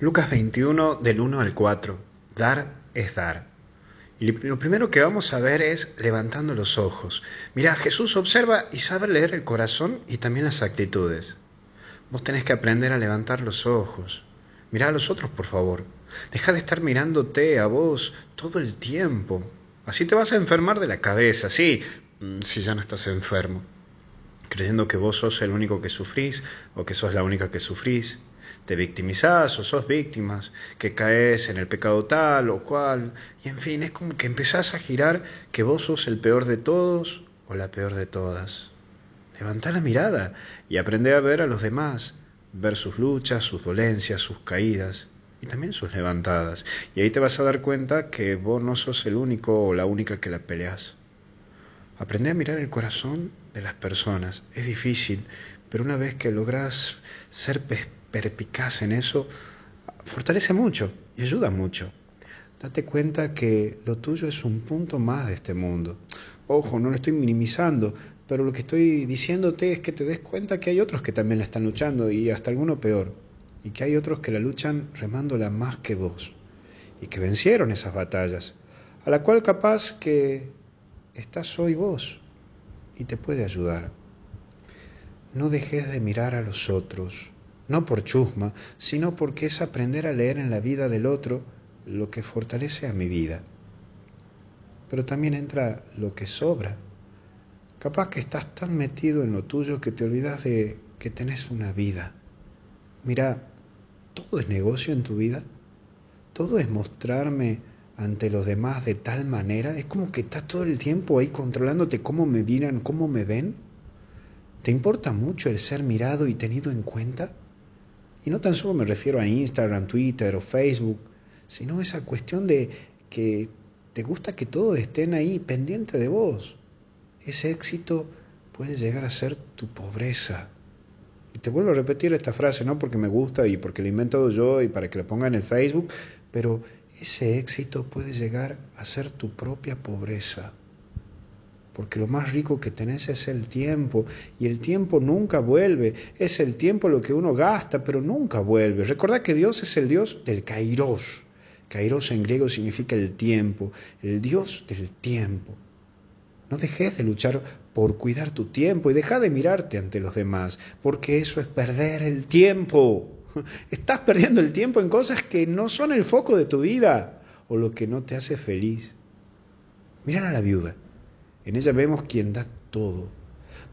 Lucas 21 del 1 al 4. Dar es dar. Y lo primero que vamos a ver es levantando los ojos. Mira, Jesús observa y sabe leer el corazón y también las actitudes. Vos tenés que aprender a levantar los ojos. Mirá a los otros, por favor. Deja de estar mirándote a vos todo el tiempo. Así te vas a enfermar de la cabeza, sí, mm, si ya no estás enfermo. Creyendo que vos sos el único que sufrís o que sos la única que sufrís te victimizás o sos víctimas, que caes en el pecado tal o cual, y en fin, es como que empezás a girar que vos sos el peor de todos o la peor de todas. Levantá la mirada y aprende a ver a los demás, ver sus luchas, sus dolencias, sus caídas y también sus levantadas. Y ahí te vas a dar cuenta que vos no sos el único o la única que la peleas. Aprende a mirar el corazón de las personas. Es difícil, pero una vez que logras ser perpicaz en eso, fortalece mucho y ayuda mucho. Date cuenta que lo tuyo es un punto más de este mundo. Ojo, no lo estoy minimizando, pero lo que estoy diciéndote es que te des cuenta que hay otros que también la están luchando y hasta alguno peor, y que hay otros que la luchan remándola más que vos, y que vencieron esas batallas, a la cual capaz que estás hoy vos y te puede ayudar. No dejes de mirar a los otros, no por chusma, sino porque es aprender a leer en la vida del otro lo que fortalece a mi vida. Pero también entra lo que sobra. Capaz que estás tan metido en lo tuyo que te olvidas de que tenés una vida. Mira, todo es negocio en tu vida. Todo es mostrarme ante los demás de tal manera. Es como que estás todo el tiempo ahí controlándote cómo me miran, cómo me ven. ¿Te importa mucho el ser mirado y tenido en cuenta? Y no tan solo me refiero a Instagram, Twitter o Facebook, sino esa cuestión de que te gusta que todos estén ahí pendiente de vos. Ese éxito puede llegar a ser tu pobreza. Y te vuelvo a repetir esta frase, no porque me gusta y porque la he inventado yo y para que la ponga en el Facebook, pero ese éxito puede llegar a ser tu propia pobreza porque lo más rico que tenés es el tiempo y el tiempo nunca vuelve. Es el tiempo lo que uno gasta, pero nunca vuelve. Recordad que Dios es el Dios del kairos. Kairos en griego significa el tiempo, el Dios del tiempo. No dejes de luchar por cuidar tu tiempo y deja de mirarte ante los demás, porque eso es perder el tiempo. Estás perdiendo el tiempo en cosas que no son el foco de tu vida o lo que no te hace feliz. Mirar a la viuda. En ella vemos quien da todo.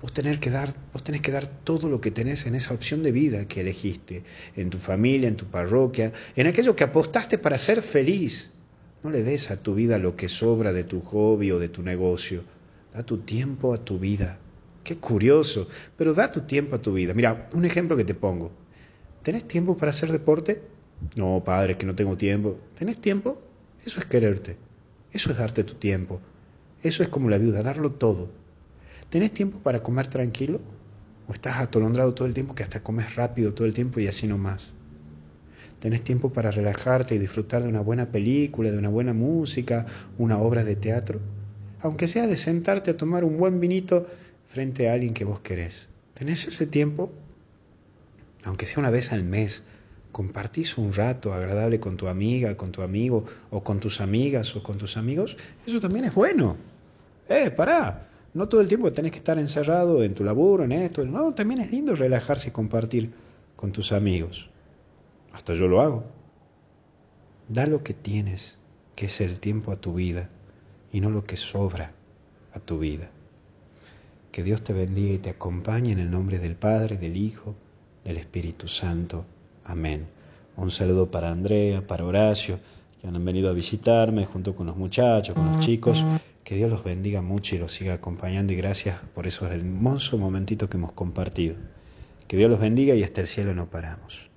Vos tenés, que dar, vos tenés que dar todo lo que tenés en esa opción de vida que elegiste, en tu familia, en tu parroquia, en aquello que apostaste para ser feliz. No le des a tu vida lo que sobra de tu hobby o de tu negocio. Da tu tiempo a tu vida. Qué curioso, pero da tu tiempo a tu vida. Mira, un ejemplo que te pongo. ¿Tenés tiempo para hacer deporte? No, padre, que no tengo tiempo. ¿Tenés tiempo? Eso es quererte. Eso es darte tu tiempo. Eso es como la viuda, darlo todo. ¿Tenés tiempo para comer tranquilo? ¿O estás atolondrado todo el tiempo que hasta comes rápido todo el tiempo y así no más? ¿Tenés tiempo para relajarte y disfrutar de una buena película, de una buena música, una obra de teatro? Aunque sea de sentarte a tomar un buen vinito frente a alguien que vos querés. ¿Tenés ese tiempo? Aunque sea una vez al mes, compartís un rato agradable con tu amiga, con tu amigo, o con tus amigas o con tus amigos, eso también es bueno. Eh, pará. No todo el tiempo tenés que estar encerrado en tu laburo, en esto. No, también es lindo relajarse y compartir con tus amigos. Hasta yo lo hago. Da lo que tienes, que es el tiempo a tu vida, y no lo que sobra a tu vida. Que Dios te bendiga y te acompañe en el nombre del Padre, del Hijo, del Espíritu Santo. Amén. Un saludo para Andrea, para Horacio, que han venido a visitarme junto con los muchachos, con los chicos. Que Dios los bendiga mucho y los siga acompañando y gracias por esos hermosos momentitos que hemos compartido. Que Dios los bendiga y hasta el cielo no paramos.